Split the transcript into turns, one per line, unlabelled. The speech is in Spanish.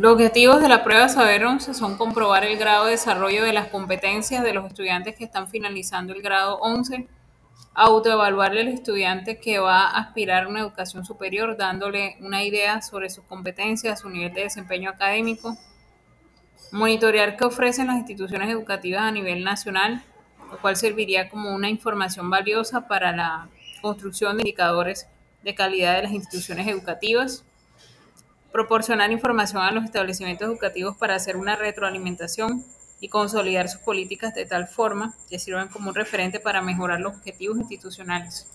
Los objetivos de la prueba Saber 11 son comprobar el grado de desarrollo de las competencias de los estudiantes que están finalizando el grado 11, autoevaluarle al estudiante que va a aspirar a una educación superior, dándole una idea sobre sus competencias, su nivel de desempeño académico, monitorear qué ofrecen las instituciones educativas a nivel nacional, lo cual serviría como una información valiosa para la construcción de indicadores de calidad de las instituciones educativas, proporcionar información a los establecimientos educativos para hacer una retroalimentación y consolidar sus políticas de tal forma que sirvan como un referente para mejorar los objetivos institucionales.